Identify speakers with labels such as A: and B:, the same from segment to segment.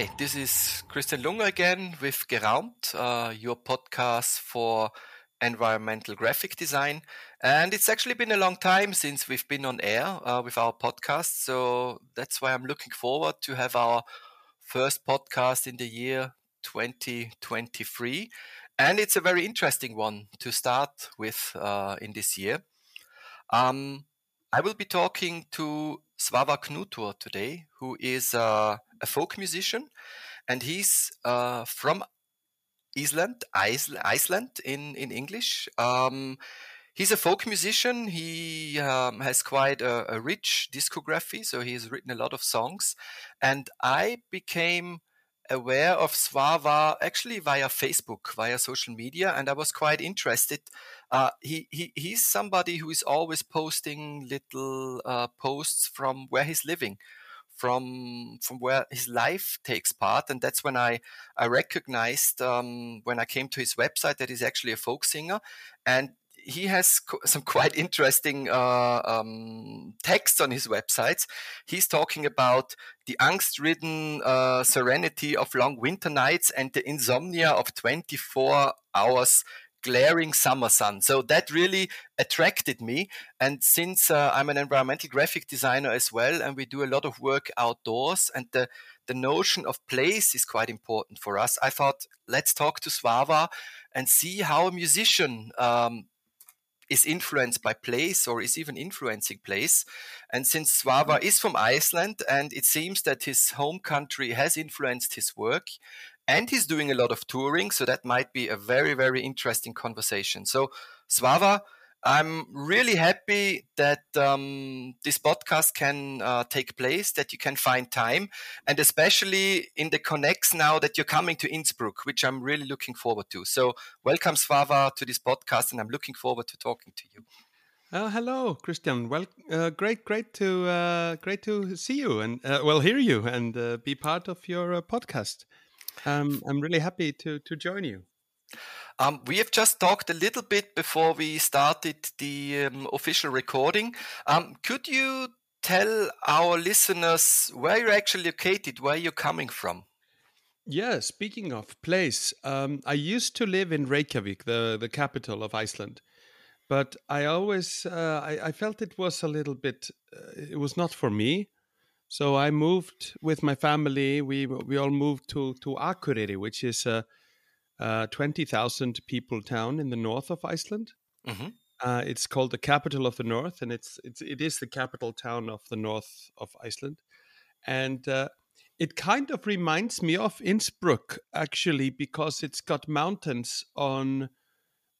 A: Hi, this is Christian Lunger again with Geraumt, uh, your podcast for environmental graphic design. And it's actually been a long time since we've been on air uh, with our podcast. So that's why I'm looking forward to have our first podcast in the year 2023. And it's a very interesting one to start with uh, in this year. Um, I will be talking to Svavar Knutur today, who is uh, a folk musician, and he's uh, from Iceland, Iceland in in English. Um, he's a folk musician. He um, has quite a, a, rich discography, so he's written a lot of songs. And I became aware of Svavar actually via Facebook, via social media, and I was quite interested. Uh, he, he he's somebody who is always posting little uh, posts from where he's living from from where his life takes part and that's when i i recognized um, when i came to his website that he's actually a folk singer and he has some quite interesting uh, um, texts on his websites. He's talking about the angst-ridden uh, serenity of long winter nights and the insomnia of 24 hours glaring summer sun. So that really attracted me. And since uh, I'm an environmental graphic designer as well, and we do a lot of work outdoors, and the the notion of place is quite important for us. I thought let's talk to Svavar and see how a musician um, is influenced by place or is even influencing place. And since Svavar mm-hmm. is from Iceland and it seems that his home country has influenced his work, and he's doing a lot of touring. So that might be a very, very interesting conversation. So, Svavar, I'm really happy that um, this podcast can uh, take place, that you can find time, and especially in the connects now that you're coming to Innsbruck, which I'm really looking forward to. So, welcome, Svavar, to this podcast, and I'm looking forward to talking to you.
B: Uh, hello, Christian. Well, uh, great, great to uh, great to see you and uh, well hear you and uh, be part of your uh, podcast. Um, I'm really happy to to join you.
A: Um, we have just talked a little bit before we started the um, official recording. Um, could you tell our listeners where you're actually located, where you're coming from?
B: Yeah, speaking of place, um, I used to live in Reykjavik, the, the capital of Iceland. But I always uh, I, I, felt it was a little bit, uh, it was not for me. So I moved with my family. We we all moved to to Akureyri, which is a, twenty thousand people town in the north of Iceland. Mm-hmm. Uh, it's called the capital of the north, and it's it's it is the capital town of the north of Iceland, and uh, it kind of reminds me of Innsbruck actually because it's got mountains on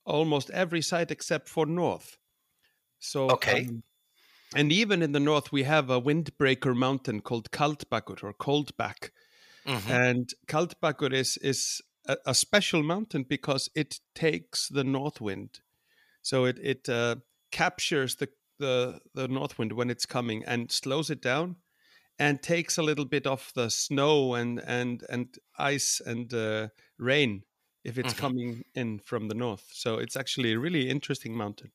B: almost every side except for north.
A: So okay. Um,
B: and even in the north, we have a windbreaker mountain called Kaldbakur or Coldback. Mm-hmm. And Kaldbakur is, is a, a, special mountain because it takes the north wind. So it, it uh, captures the, the, the north wind when it's coming and slows it down and takes a little bit of the snow and, and, and ice and uh, rain if it's mm-hmm. coming in from the north. So it's actually a really interesting mountain.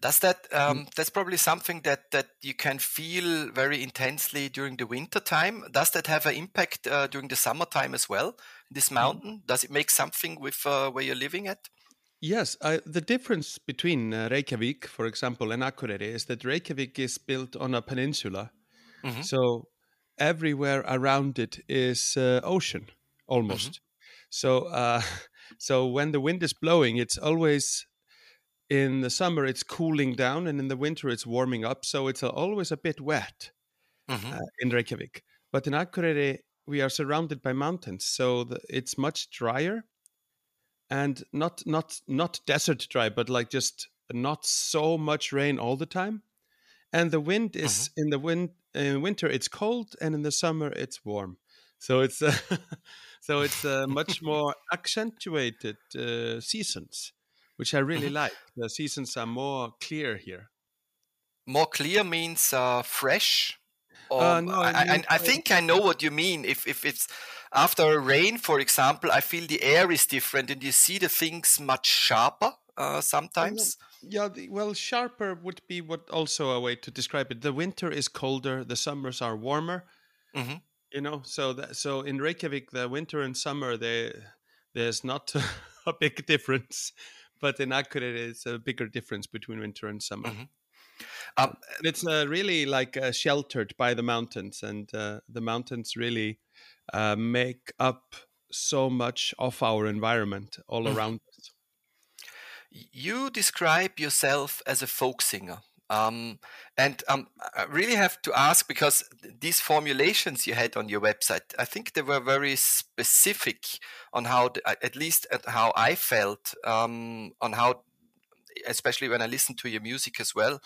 A: Does that mm. um, that's probably something that that you can feel very intensely during the winter time? Does that have an impact uh, during the summertime as well? This mm. mountain does it make something with uh, where you're living at?
B: Yes, uh, the difference between uh, Reykjavik, for example, and Akureyri is that Reykjavik is built on a peninsula, mm-hmm. so everywhere around it is uh, ocean almost. Mm-hmm. So, uh, so when the wind is blowing, it's always in the summer it's cooling down and in the winter it's warming up so it's always a bit wet mm-hmm. uh, in reykjavik but in akureyri we are surrounded by mountains so the, it's much drier and not not not desert dry but like just not so much rain all the time and the wind is mm-hmm. in the wind in winter it's cold and in the summer it's warm so it's uh, so it's uh, much more accentuated uh, seasons which I really mm-hmm. like. The seasons are more clear here.
A: More clear means uh, fresh. Or, uh, no, I, I, I, think I know what you mean. If if it's after a rain, for example, I feel the air is different, and you see the things much sharper uh, sometimes.
B: Yeah, the, well, sharper would be what also a way to describe it. The winter is colder, the summers are warmer, mm-hmm. You know, so that, so in Reykjavik, the winter and summer, they, there's not a big difference, but in Akureyri, it's a bigger difference between winter and summer. Mm-hmm. Um, it's uh, really like uh, sheltered by the mountains, and uh, the mountains really uh, make up so much of our environment all mm-hmm. around us.
A: You describe yourself as a folk singer. Um, and um, I really have to ask because these formulations you had on your website, I think they were very specific on how, the, at least how I felt, um, on how, especially when I listened to your music as well,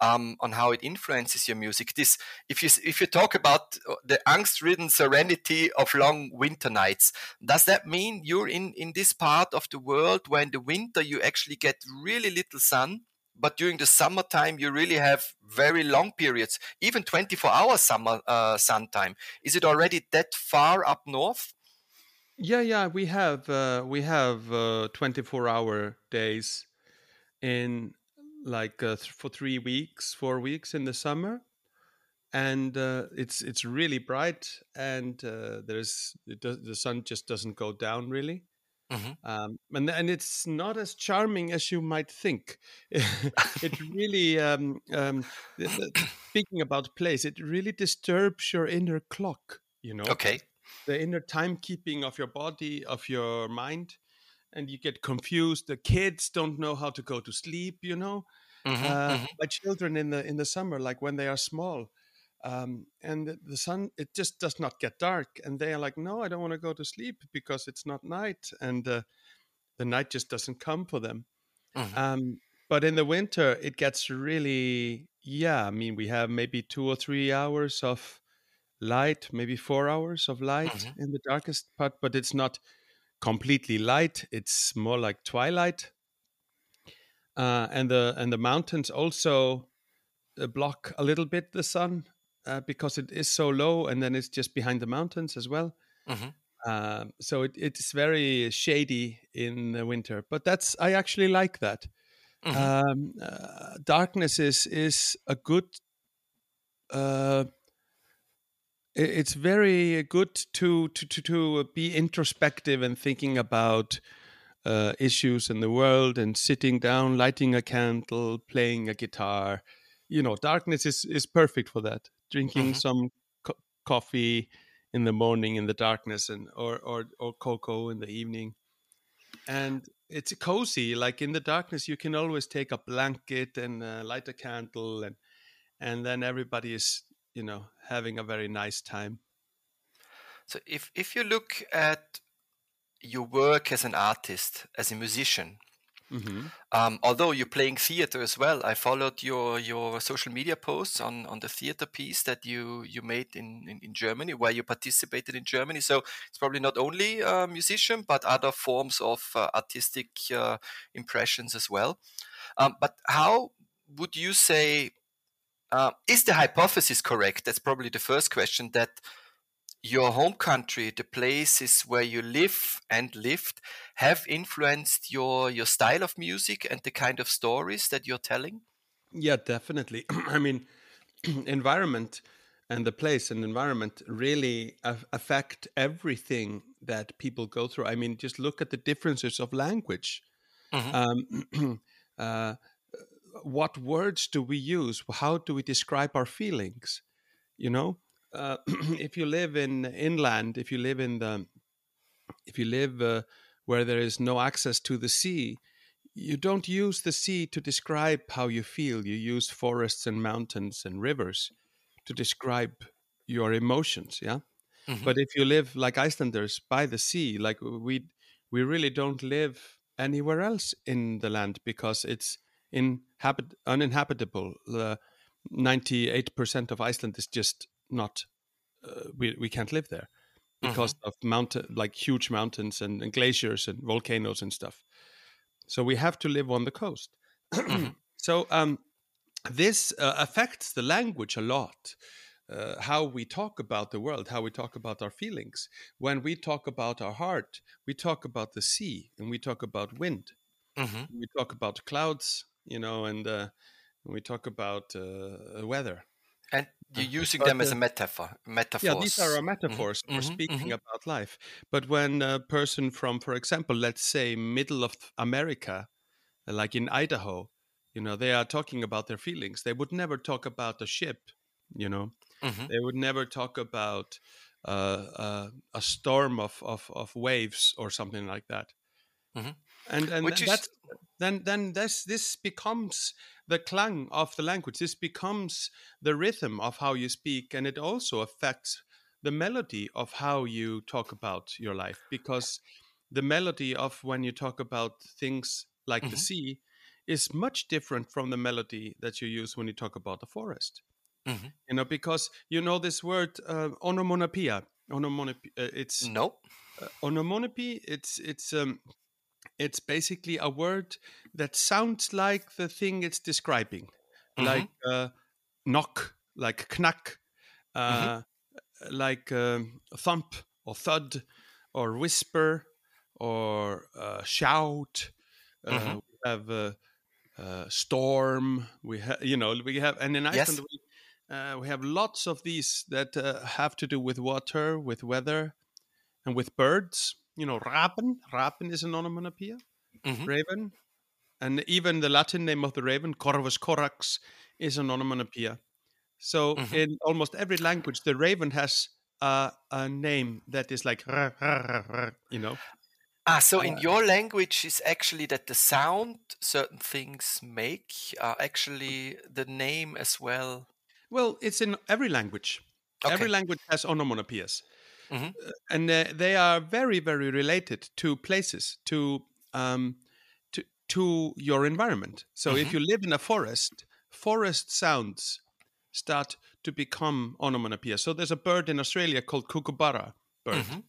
A: um, on how it influences your music. This, if you if you talk about uh, the angst-ridden serenity of long winter nights, does that mean you're in in this part of the world where in the winter you actually get really little sun? But during the summertime, you really have very long periods, even 24 hour summer uh, sun time. Is it already that far up north?
B: Yeah, yeah, we have uh, we have uh, 24 hour days in like uh, th- for three weeks, four weeks in the summer, and uh, it's it's really bright, and uh, there's the sun just doesn't go down really. Mm-hmm. Um, and and it's not as charming as you might think. it really, um, um, speaking about place, it really disturbs your inner clock. You know,
A: okay,
B: the inner timekeeping of your body, of your mind, and you get confused. The kids don't know how to go to sleep. You know, mm-hmm, uh, mm-hmm. my children in the in the summer, like when they are small, um, and the, the, sun it just does not get dark, and they are like, no, I don't want to go to sleep because it's not night, and uh, the night just doesn't come for them. Mm-hmm. Um, but in the winter, it gets really yeah. I mean, we have maybe two or three hours of light, maybe four hours of light mm-hmm. in the darkest part, but it's not completely light. It's more like twilight. Uh, and the and the mountains also uh, block a little bit the sun uh, because it is so low, and then it's just behind the mountains as well. Mm-hmm. Uh, so it, it's very shady in the winter, but that's I actually like that. Mm-hmm. Um, uh, darkness is is a good uh, it's very good to, to to to be introspective and thinking about uh, issues in the world and sitting down, lighting a candle, playing a guitar. You know, darkness is is perfect for that. Drinking mm-hmm. some co- coffee in the morning in the darkness, and or or or cocoa in the evening, and it's cozy. Like in the darkness, you can always take a blanket and uh, light a candle, and and then everybody is you know having a very nice time
A: so if if you look at your work as an artist as a musician mm-hmm. um, although you're playing theater as well i followed your your social media posts on on the theater piece that you you made in in, in germany where you participated in germany so it's probably not only a musician but other forms of uh, artistic uh, impressions as well um, but how would you say uh, is the hypothesis correct? That's probably the first question. That your home country, the places where you live and lived, have influenced your your style of music and the kind of stories that you're telling.
B: Yeah, definitely. I mean, environment and the place and environment really affect everything that people go through. I mean, just look at the differences of language. Mm-hmm. Um, uh, what words do we use? How do we describe our feelings? You know, uh, if you live in inland, if you live in the, if you live uh, where there is no access to the sea, you don't use the sea to describe how you feel. You use forests and mountains and rivers to describe your emotions. Yeah. Mm-hmm. But if you live like Icelanders by the sea, like we, we really don't live anywhere else in the land because it's inhabit- uninhabitable. Uh, 98% of Iceland is just not, uh, we, we can't live there because mm-hmm. of mountain, like huge mountains and, and, glaciers and volcanoes and stuff. So we have to live on the coast. mm-hmm. So um, this uh, affects the language a lot. Uh, how we talk about the world, how we talk about our feelings. When we talk about our heart, we talk about the sea and we talk about wind. Mm-hmm. We talk about clouds you know, and uh, we talk about uh, weather.
A: And you're using but, them as a metaphor. Metaphors.
B: Yeah, these are metaphors mm-hmm. for mm-hmm. speaking mm-hmm. about life. But when a person from, for example, let's say middle of America, like in Idaho, you know, they are talking about their feelings. They would never talk about a ship. You know, mm-hmm. they would never talk about uh, uh, a storm of, of, of waves or something like that. And and Which that's, is... then then this this becomes the clang of the language. This becomes the rhythm of how you speak, and it also affects the melody of how you talk about your life because the melody of when you talk about things like mm-hmm. the sea is much different from the melody that you use when you talk about the forest. Mm-hmm. You know, because you know this word uh, onomatopoeia. Onomatopoeia. Uh, it's
A: no.
B: Uh, onomatopoeia. It's it's um, it's basically a word that sounds like the thing it's describing, mm-hmm. like uh, knock, like knack, uh, mm-hmm. like um, thump or thud or whisper or uh, shout. Uh, mm-hmm. We have uh, uh, storm. We have, you know, we have, and in Iceland yes. we, we have lots of these that have to do with water, with weather, and with birds you know, raven. Raven is an onomatopoeia. Mm-hmm. Raven. And even the Latin name of the raven, Corvus corax, is an onomatopoeia. So mm-hmm. in almost every language, the raven has a, a name that is like, you know.
A: Ah, so in uh, your language is actually that the sound certain things make are actually the name as well.
B: Well, it's in every language. Okay. Every language has onomatopoeias. Mm-hmm. And uh, they are very, very related to places, to um, to to your environment. So mm-hmm. if you live in a forest, forest sounds start to become onomatopoeia. So there's a bird in Australia called kookaburra bird, mm-hmm.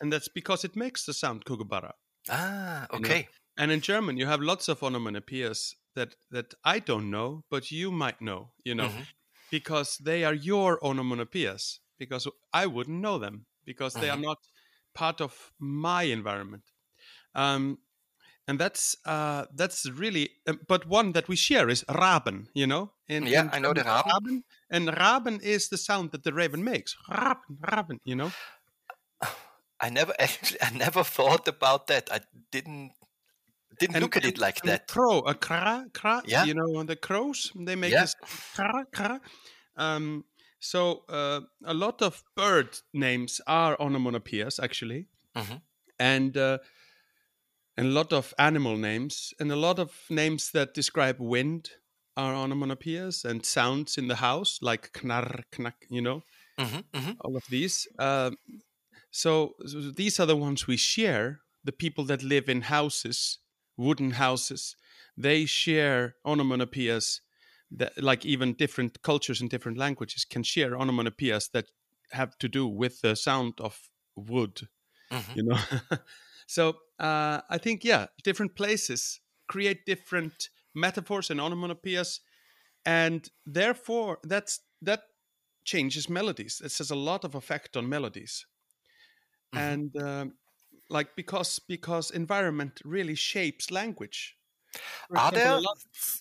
B: and that's because it makes the sound kookaburra.
A: Ah, okay. You know?
B: And in German, you have lots of onomatopoeias that that I don't know, but you might know. You know, mm-hmm. because they are your onomatopoeias. Because I wouldn't know them because they are not part of my environment. Um, and that's uh, that's really, uh, but one that we share is raben. You know,
A: in, yeah, I know the raben. raben.
B: And raben is the sound that the raven makes. Raben, raben. You know.
A: I never actually, I never thought about that. I didn't didn't and, look at it like that.
B: crow, a kra, kra. Yeah. You know, the crows they make yeah. this kra, kra. Um, so uh, a lot of bird names are onomatopoeias, actually, mm-hmm. and uh, and a lot of animal names, and a lot of names that describe wind are onomatopoeias, and sounds in the house like knar, knack, you know, mm-hmm. Mm-hmm. all of these. Uh, so, so these are the ones we share. The people that live in houses, wooden houses, they share onomatopoeias that like even different cultures and different languages can share onomatopoeias that have to do with the sound of wood mm-hmm. you know so uh, i think yeah different places create different metaphors and onomatopoeias and therefore that's that changes melodies it has a lot of effect on melodies mm-hmm. and um, like because because environment really shapes language
A: are there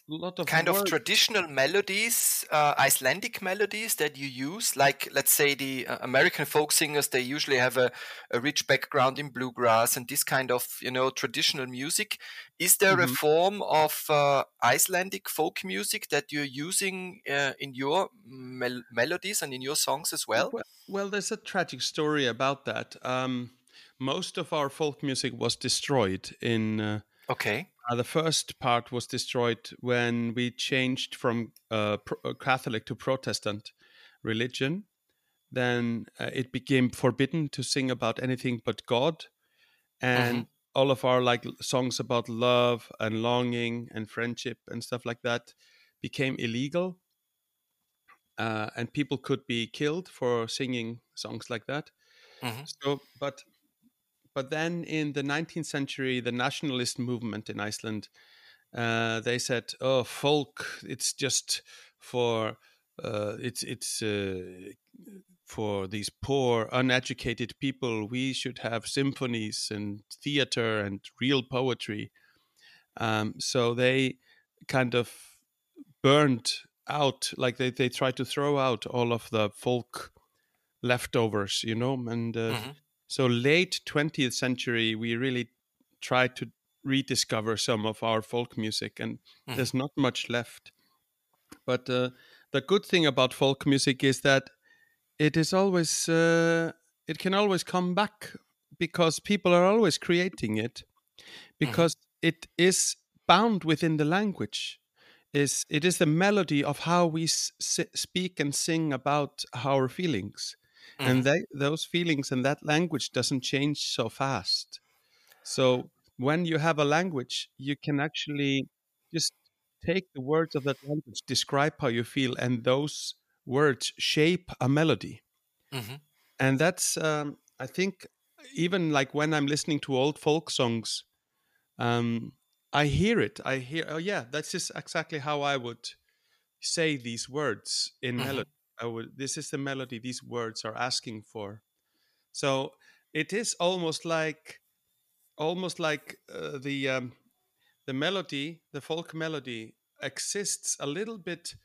A: lot, of kind words. of traditional melodies, uh, Icelandic melodies that you use? Like, let's say the uh, American folk singers, they usually have a, a, rich background in bluegrass and this kind of, you know, traditional music. Is there mm-hmm. a form of uh, Icelandic folk music that you're using uh, in your mel- melodies and in your songs as well?
B: well? Well, there's a tragic story about that. Um, most of our folk music was destroyed in uh,
A: Okay.
B: Uh, the first part was destroyed when we changed from uh, pro- uh, Catholic to Protestant religion. Then uh, it became forbidden to sing about anything but God, and mm-hmm. all of our like songs about love and longing and friendship and stuff like that became illegal. Uh, and people could be killed for singing songs like that. Mm-hmm. So, but but then in the 19th century, the nationalist movement in Iceland, uh, they said, "Oh, folk, it's just for uh, it's it's uh, for these poor, uneducated people. We should have symphonies and theater and real poetry." Um, so they kind of burned out like they, they tried to throw out all of the folk leftovers you know and uh, mm-hmm. So late 20th century we really tried to rediscover some of our folk music and mm-hmm. there's not much left but uh, the good thing about folk music is that it is always uh, it can always come back because people are always creating it mm-hmm. because mm-hmm. it is bound within the language is it is the melody of how we s- speak and sing about our feelings mm. and they, those feelings and that language doesn't change so fast so when you have a language you can actually just take the words of that language describe how you feel and those words shape a melody mm-hmm. and that's um, i think even like when i'm listening to old folk songs um, I hear it. I hear. Oh yeah, that's just exactly how I would say these words in mm-hmm. melody. I would. This is the melody these words are asking for. So it is almost like, almost like uh, the um, the melody, the folk melody, exists a little bit.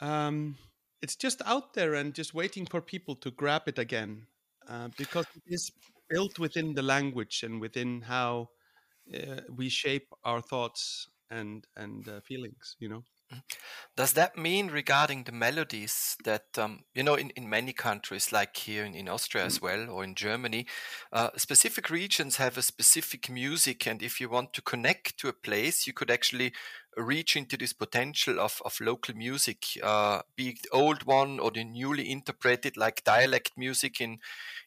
B: Um, it's just out there and just waiting for people to grab it again, uh, because it is built within the language and within how uh, we shape our thoughts and and uh, feelings you know.
A: Does that mean regarding the melodies that um, you know in, in many countries like here in, in austria as well or in germany uh, specific regions have a specific music and if you want to connect to a place you could actually reach into this potential of, of local music, uh, be it old one or the newly interpreted, like dialect music in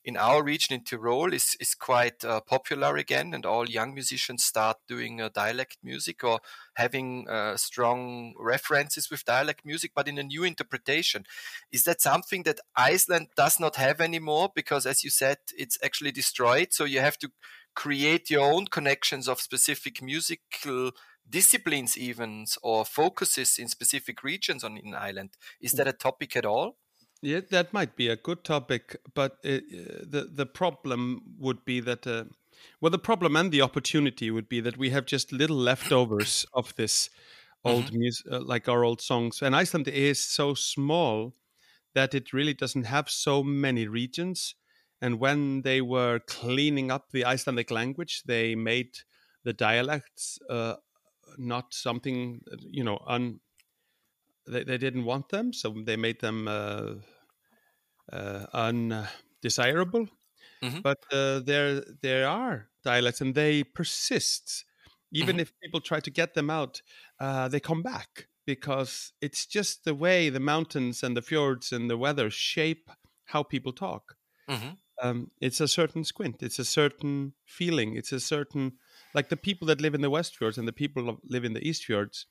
A: in our region in Tyrol is is quite uh, popular again, and all young musicians start doing uh, dialect music or having uh, strong references with dialect music, but in a new interpretation. Is that something that Iceland does not have anymore? Because, as you said, it's actually destroyed. So you have to create your own connections of specific musical disciplines even or focuses in specific regions on an island is that a topic at all?
B: Yeah that might be a good topic but it, uh, the the problem would be that uh, well the problem and the opportunity would be that we have just little leftovers of this old mm-hmm. music uh, like our old songs. And iceland is so small that it really doesn't have so many regions. And when they were cleaning up the icelandic language they made the dialects uh, not something you know un they, they didn't want them so they made them uh, uh, undesirable mm-hmm. but uh, there there are dialects and they persist even mm-hmm. if people try to get them out uh, they come back because it's just the way the mountains and the fjords and the weather shape how people talk mm-hmm. um, it's a certain squint it's a certain feeling it's a certain like the people that live in the West Fjords and the people that live in the East Fjords,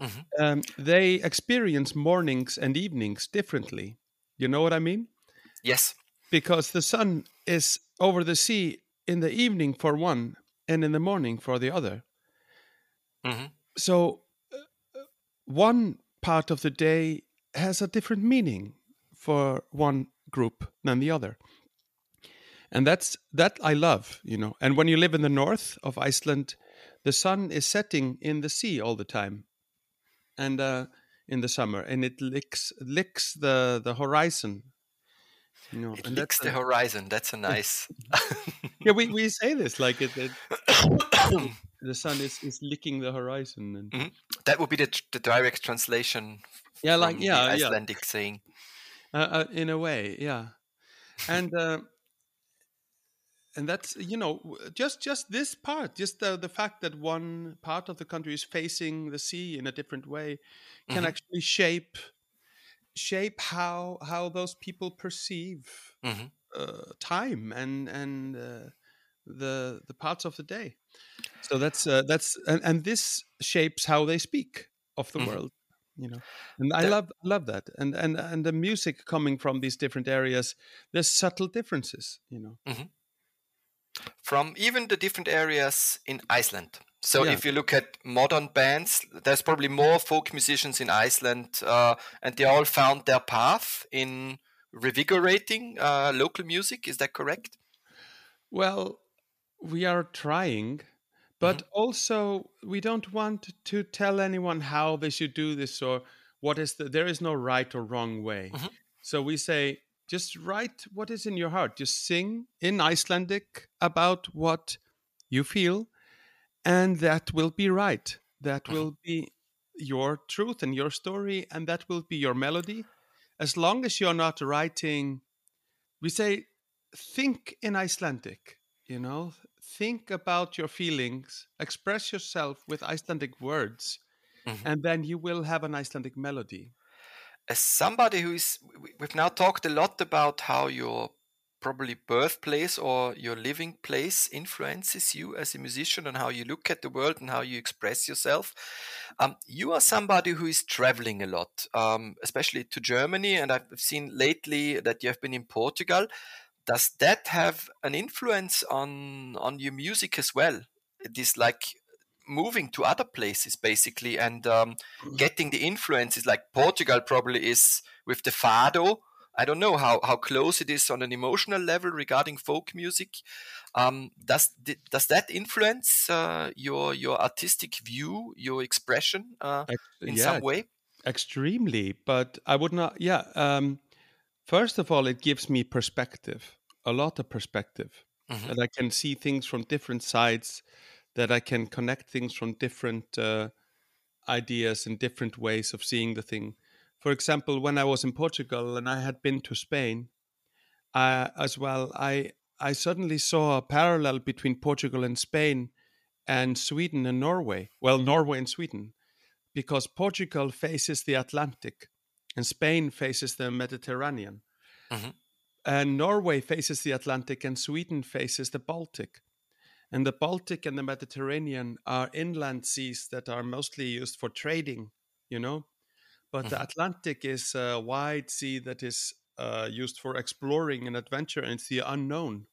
B: mm-hmm. um, they experience mornings and evenings differently. You know what I mean?
A: Yes.
B: Because the sun is over the sea in the evening for one and in the morning for the other. Mm-hmm. So uh, one part of the day has a different meaning for one group than the other and that's that I love, you know. And when you live in the north of Iceland, the sun is setting in the sea all the time, and uh, in the summer, and it licks licks the the horizon.
A: You know, it and licks the a, horizon. That's a nice.
B: yeah, we, we say this like it. it the sun is, is licking the horizon, and mm-hmm.
A: that would be the the direct translation.
B: Yeah, like yeah,
A: Icelandic
B: yeah.
A: saying.
B: Uh, uh, in a way, yeah, and uh, and that's you know just just this part just the, the fact that one part of the country is facing the sea in a different way can mm-hmm. actually shape shape how how those people perceive mm-hmm. uh, time and and uh, the the parts of the day so that's uh, that's and, and this shapes how they speak of the mm-hmm. world you know and i love love that and and and the music coming from these different areas there's subtle differences you know mm-hmm
A: from even the different areas in Iceland. So yeah. if you look at modern bands, there's probably more folk musicians in Iceland, uh, and they all found their path in revigorating uh, local music. Is that correct?
B: Well, we are trying, but mm-hmm. also we don't want to tell anyone how they should do this or what is the there is no right or wrong way mm-hmm. so we say just write what is in your heart. Just sing in icelandic about what you feel and that will be right. That mm-hmm. will be your truth and your story and that will be your melody. As long as you're not writing we say think in icelandic you know? Think about your feelings. Express yourself with icelandic words mm-hmm. and then you will have an icelandic melody
A: as somebody who is we've now talked a lot about how your probably birthplace or your living place influences you as a musician and how you look at the world and how you express yourself. Um, you are somebody who is traveling a lot, um, especially to Germany, and I've seen lately that you have been in Portugal. Does that have an influence on on your music as well? It is like moving to other places basically and um, mm-hmm. getting the influences like portugal probably is with the fado i don't know how, how close it is on an emotional level regarding folk music um, does does that influence uh, your your artistic view your expression uh, in yeah, some way
B: extremely but i would not yeah um, first of all it gives me perspective a lot of perspective mm-hmm. and i can see things from different sides that I can connect things from different uh, ideas and different ways of seeing the thing. For example, when I was in Portugal and I had been to Spain uh, as well, I I suddenly saw a parallel between Portugal and Spain and Sweden and Norway. Well, Norway and Sweden, because Portugal faces the Atlantic and Spain faces the Mediterranean. Mm-hmm. And Norway faces the Atlantic and Sweden faces the Baltic. And the Baltic and the Mediterranean are inland seas that are mostly used for trading, you know. But the mm-hmm. Atlantic is a wide sea that is uh, used for exploring and adventure, and it's the unknown.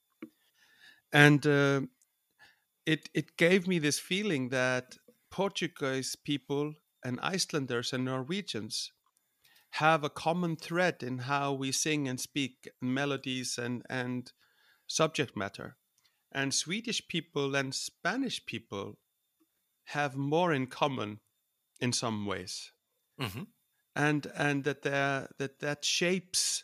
B: And uh, it it gave me this feeling that Portuguese people and Icelanders and Norwegians have a common thread in how we sing and speak melodies and and subject matter and Swedish people and Spanish people have more in common in some ways, mm-hmm. and and that that that shapes,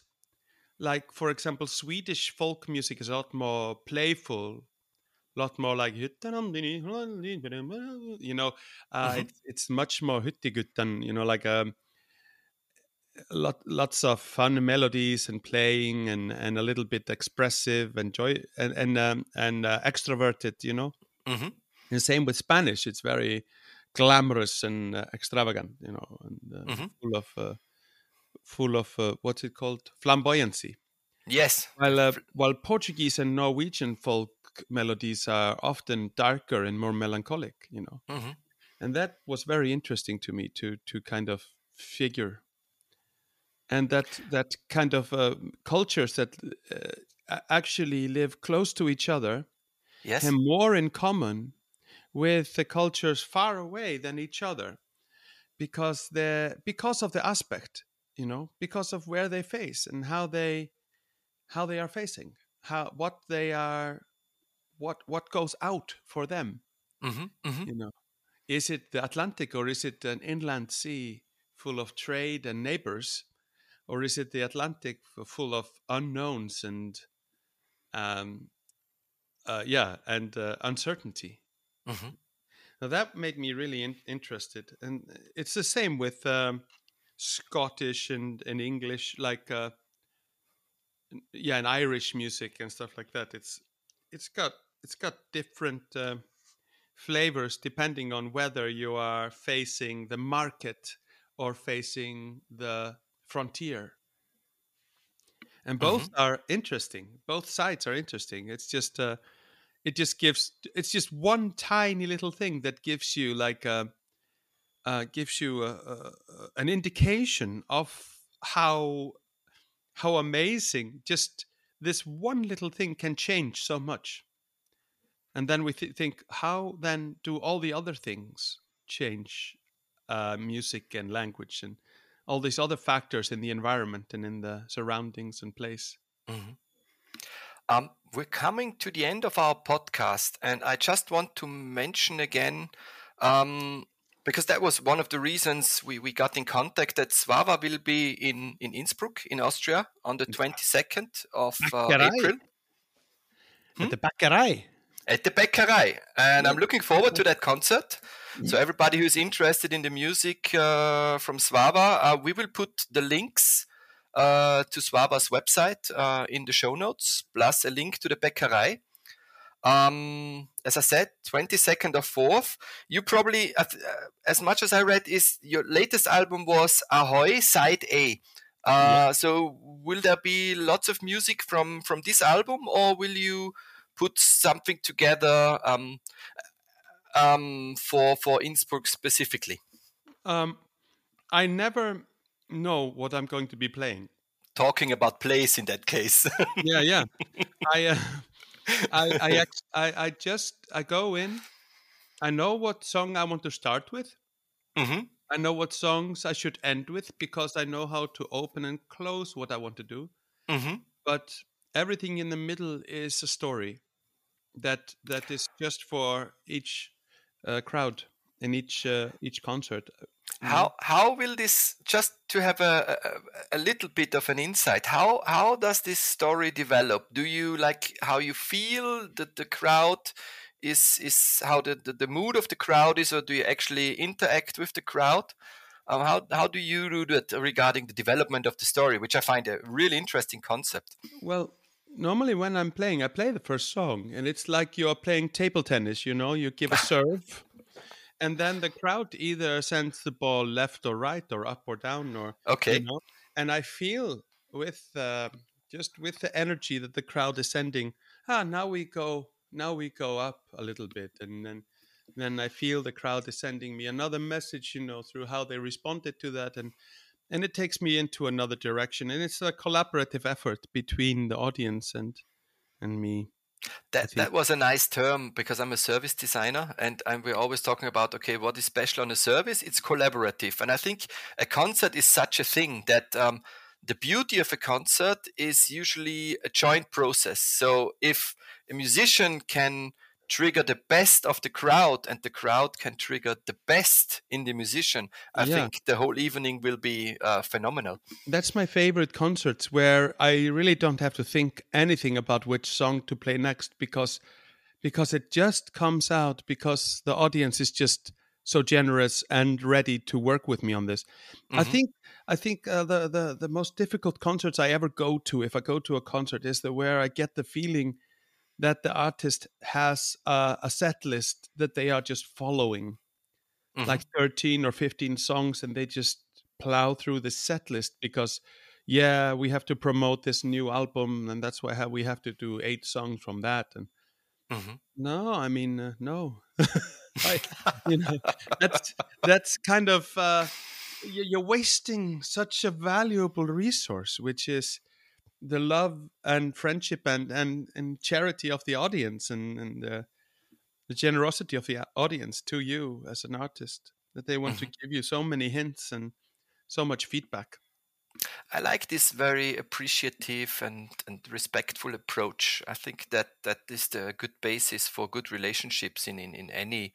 B: like for example, Swedish folk music is a lot more playful, a lot more like you know, uh, mm-hmm. it's it's much more than you know, like um, lot, lots of fun melodies and playing and, and a little bit expressive and joy and and um, and uh, extroverted, you know. Mm-hmm. And same with Spanish; it's very glamorous and uh, extravagant, you know, and uh, mm-hmm. full of uh, full of uh, what's it called flamboyancy.
A: Yes.
B: While uh, while Portuguese and Norwegian folk melodies are often darker and more melancholic, you know. Mm-hmm. And that was very interesting to me to to kind of figure and that that kind of uh, cultures that uh, actually live close to each other
A: yes.
B: have more in common with the cultures far away than each other because they because of the aspect you know because of where they face and how they how they are facing how what they are what what goes out for them mm-hmm, mm-hmm. you know is it the atlantic or is it an inland sea full of trade and neighbors or is it the Atlantic full of unknowns and um, uh, yeah, and uh, uncertainty? Mm-hmm. Now that made me really in- interested, and it's the same with um, Scottish and, and English, like uh, yeah, and Irish music and stuff like that. It's it's got it's got different uh, flavors depending on whether you are facing the market or facing the frontier. And both mm-hmm. are interesting. Both sides are interesting. It's just uh it just gives it's just one tiny little thing that gives you like a uh, gives you a, a, an indication of how how amazing just this one little thing can change so much. And then we th- think how then do all the other things change uh, music and language and all these other factors in the environment and in the surroundings and place. Mm-hmm.
A: Um, we're coming to the end of our podcast, and I just want to mention again, um, because that was one of the reasons we, we got in contact that Svavar will be in, in Innsbruck, in Austria, on the 22nd of uh, April.
B: At the Bäckerei.
A: At the Bäckerei. And I'm looking forward to that concert. So, everybody who's interested in the music uh, from Svavar, uh, we will put the links uh, to Svavar's website uh, in the show notes, plus a link to the Bäckerei. Um, as I said, 22nd or 4th. You probably, uh, as much as I read, is your latest album was Ahoy Side A. Uh, yeah. So, will there be lots of music from from this album, or will you put something together um, um, for for Innsbruck specifically?
B: Um, I never know what I'm going to be playing.
A: Talking about plays in that case.
B: yeah, yeah. I, uh, I, I, I, I, just I go in. I know what song I want to start with. Mm-hmm. I know what songs I should end with because I know how to open and close what I want to do. Mm-hmm. But everything in the middle is a story that that is just for each uh, crowd in each uh, each concert.
A: How how will this just to have a, a, a little bit of an insight? How how does this story develop? Do you like how you feel that the crowd is is how the, the, the mood of the crowd is, or do you actually interact with the crowd? Um, how how do you do that regarding the development of the story, which I find a really interesting concept?
B: Well, normally when I'm playing, I play the first song, and it's like you're playing table tennis. You know, you give a serve, and then the crowd either sends the ball left or right, or up or down, or
A: okay.
B: You know, and I feel with uh, just with the energy that the crowd is sending. Ah, now we go, now we go up a little bit, and then then I feel the crowd is sending me another message. You know, through how they responded to that, and and it takes me into another direction and it's a collaborative effort between the audience and and me.
A: That that was a nice term because I'm a service designer and I'm, we're always talking about okay what is special on a service? It's collaborative. And I think a concert is such a thing that um, the beauty of a concert is usually a joint process. So if a musician can trigger the best of the crowd and the crowd can trigger the best in the musician i yeah. think the whole evening will be uh, phenomenal
B: that's my favorite concerts where i really don't have to think anything about which song to play next because because it just comes out because the audience is just so generous and ready to work with me on this mm-hmm. i think i think uh, the, the the most difficult concerts i ever go to if i go to a concert is the where i get the feeling that the artist has a, a set list that they are just following, mm-hmm. like 13 or 15 songs, and they just plow through the set list because, yeah, we have to promote this new album, and that's why we have to do eight songs from that. And mm-hmm. no, I mean, uh, no. I, you know, that's that's kind of uh, you're wasting such a valuable resource, which is the love and friendship and and, and charity of the audience and and uh, the generosity of the audience to you as an artist that they want mm-hmm. to give you so many hints and so much feedback
A: I like this very appreciative and, and respectful approach. I think that that is the good basis for good relationships in, in, in any,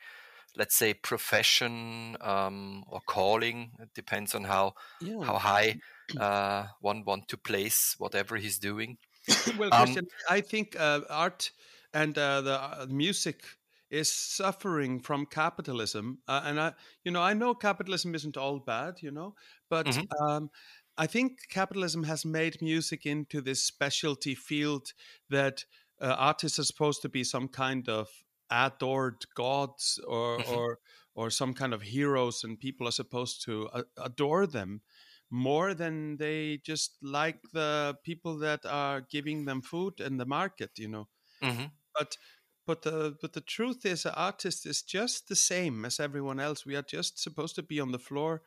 A: let's say, profession um, or calling. It depends on how yeah. how high uh, one want to place whatever he's doing.
B: well, um, Christian, I think uh, art and uh, the uh, music is suffering from capitalism, uh, and I, you know, I know capitalism isn't all bad, you know, but mm-hmm. um, I think capitalism has made music into this specialty field that uh, artists are supposed to be some kind of adored gods or mm-hmm. or or some kind of heroes, and people are supposed to adore them more than they just like the people that are giving them food in the market you know mm-hmm. but but the but the truth is an artist is just the same as everyone else we are just supposed to be on the floor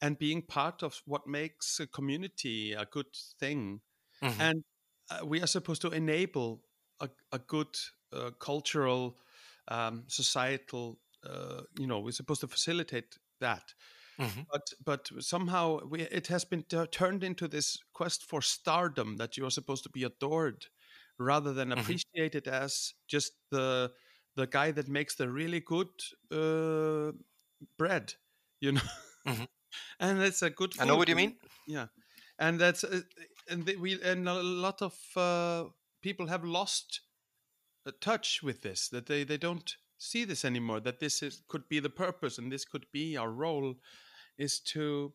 B: and being part of what makes a community a good thing mm-hmm. and uh, we are supposed to enable a, a good uh, cultural um, societal uh, you know we're supposed to facilitate that Mm-hmm. But but somehow we, it has been t- turned into this quest for stardom that you are supposed to be adored rather than appreciate it as just the the guy that makes the really good uh, bread, you know.
A: Mhm.
B: and that's a good.
A: I know what you mean.
B: Yeah, and that's uh, and we and a lot of uh, people have lost touch with this. That they they don't see this anymore. That this is could be the purpose, and this could be our role, is to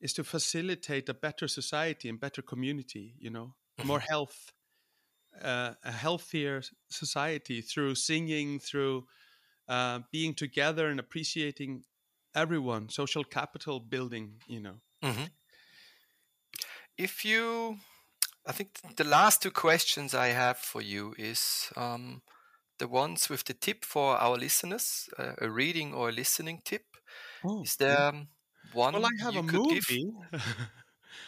B: is to facilitate a better society and better community. You know, more health, uh, a healthier society through singing, through uh, being together and appreciating everyone, social capital building. You know.
A: hmm If you, I think the last two questions I have for you is um, the ones with the tip for our listeners, uh, a reading or a listening tip.
B: Oh,
A: Is there um, one
B: Well, I have
A: you
B: a
A: could give?
B: movie.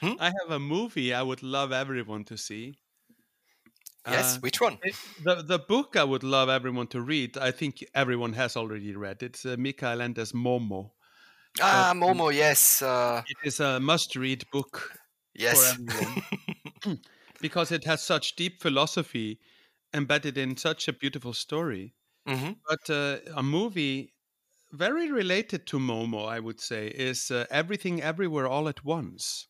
A: Hmm?
B: I have a movie I would love everyone to see.
A: Yes,
B: Uh,
A: which one?
B: it- the the book I would love everyone to read. I think everyone has already read. It's uh, Mikael Momo.
A: Ah,
B: but-
A: Momo. Yes, uh,
B: It is a must-read book
A: yes.
B: because it has such deep philosophy embedded in such a beautiful story.
A: hmm
B: But uh, a movie very related to Momo, I would say, is uh, Everything Everywhere All at Once.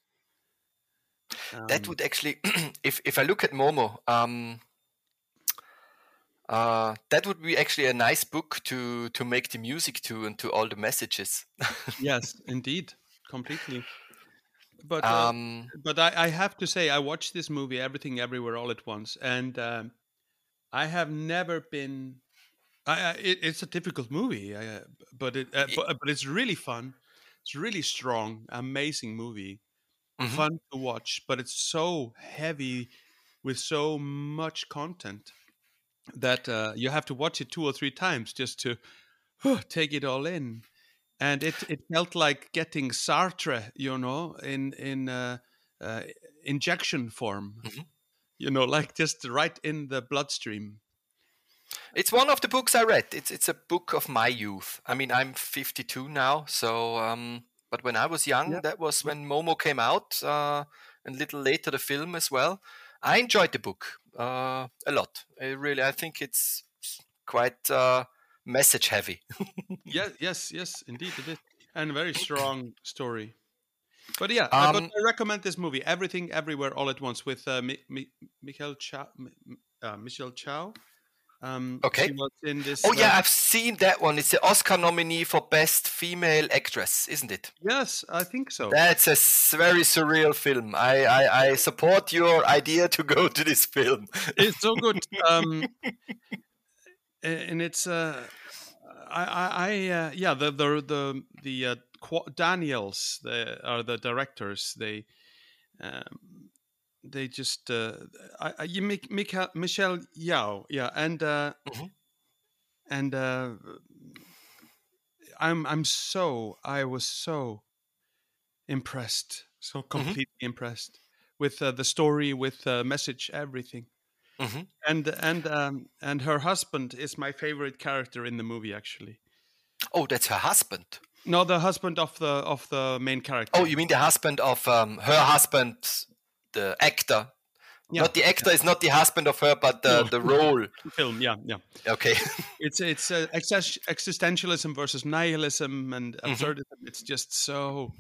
A: That
B: Um,
A: would actually, if if I look at Momo, um, uh, that would be actually a nice book to to make the music to and to all the messages.
B: yes, indeed, completely. But uh,
A: um,
B: but I, I have to say, I watched this movie, Everything Everywhere All at Once, and um, I have never been. I, I, it, it's a difficult movie, uh, but it uh,
A: Ye-
B: but, but it's really fun. It's really strong, amazing movie,
A: mhm.
B: fun to watch. But it's so heavy with so much content that uh, you have to watch it two or three times just to take it all in. And it, it felt like getting Sartre, you know, in in uh, uh, injection form,
A: Mhm.
B: you know, like just right in the bloodstream.
A: It's one of the books I read. It's it's a book of my youth. I mean, I'm 52 now, so um, but when I was young,
B: Yeah.
A: that was when Momo came out, uh, and a little later the film as well. I enjoyed the book uh, a lot. I really, I think it's quite uh, message heavy.
B: Yes, yes, yes, indeed it is, and a very strong story. But yeah, uh, but
A: Um,
B: I recommend this movie, Everything Everywhere All at Once, with uh, Mi- Mi- Michael Chow, uh, Michelle Chow. Um,
A: Okay.
B: she was in this.
A: Oh
B: uh,
A: yeah, I've seen that one. It's the Oscar nominee for Best Female Actress, isn't it?
B: yes, I think so.
A: That's a very surreal film. I, I, I support your idea to go to this film.
B: it's so good. Um, and it's uh, I I, uh, yeah the the the the uh, Qu- Daniels the, are the directors. They um, they just uh, I, I you make Michael, Michelle Yeoh yeah and uh,
A: Mhm.
B: and uh, I'm I'm so I was so impressed so completely impressed with uh, the story with the message everything
A: Mhm.
B: and and um and her husband is my favorite character in the movie actually
A: Oh, that's her husband.
B: no the husband of the of the main character
A: Oh, you mean the husband of um, her husband, the actor?
B: Yeah.
A: Not the actor is not the husband of her, but the,
B: No.
A: the role.
B: film yeah yeah
A: Okay.
B: it's it's uh, exis- existentialism versus nihilism and
A: Mhm.
B: absurdism it's just so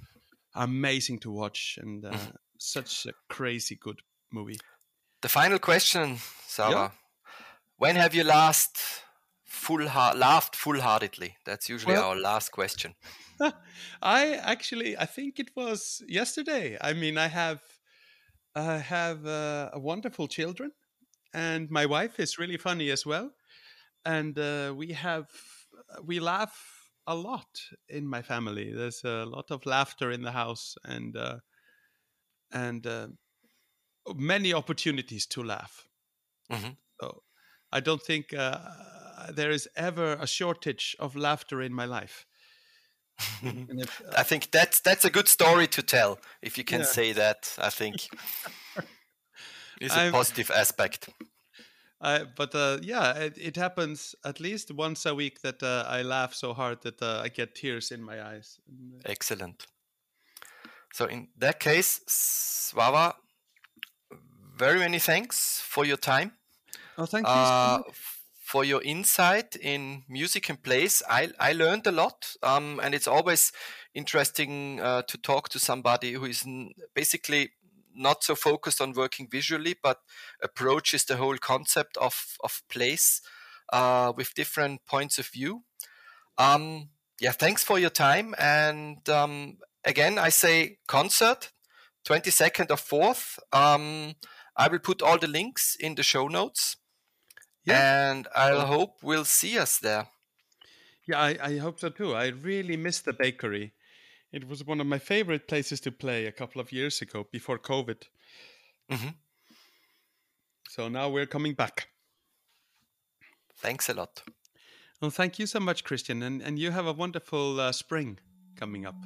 B: amazing to watch and uh,
A: Mhm.
B: such a crazy good movie
A: the final question, Sarah. When have you last full heart laughed full heartedly? That's usually
B: Well-
A: our last question.
B: I actually, I think it was yesterday. I mean, I have, I have uh, a wonderful children, and my wife is really funny as well, and uh, we have, we laugh a lot in my family. There's a lot of laughter in the house, and uh, and uh, many opportunities to laugh.
A: Mhm.
B: So I don't think uh, there is ever a shortage of laughter in my life. If,
A: I think that's that's a good story to tell. If you can
B: Yeah.
A: say that, I think it's a positive aspect.
B: I, but uh, yeah, it, it happens at least once a week that uh, I laugh so hard that uh, I get tears in my eyes. Uh,
A: Excellent. So in that case, Svavar, very many thanks for your time.
B: Oh, thank you. Uh,
A: for your insight in music and place. I, I learned a lot, um, and it's always interesting uh, to talk to somebody who is basically not so focused on working visually, but approaches the whole concept of, of place uh, with different points of view. Um, yeah, thanks for your time. And um, again, I say concert, 22nd or 4th. I will put all the links in the show notes. Yeah. And I hope we'll see us there.
B: Yeah, I, I hope so too. I really miss the bakery. It was one of my favorite places to play a couple of years ago before COVID. Mm-hmm. So now we're coming back.
A: Thanks a lot.
B: Well, thank you so much, Christian. And, and you have a wonderful uh, spring coming up.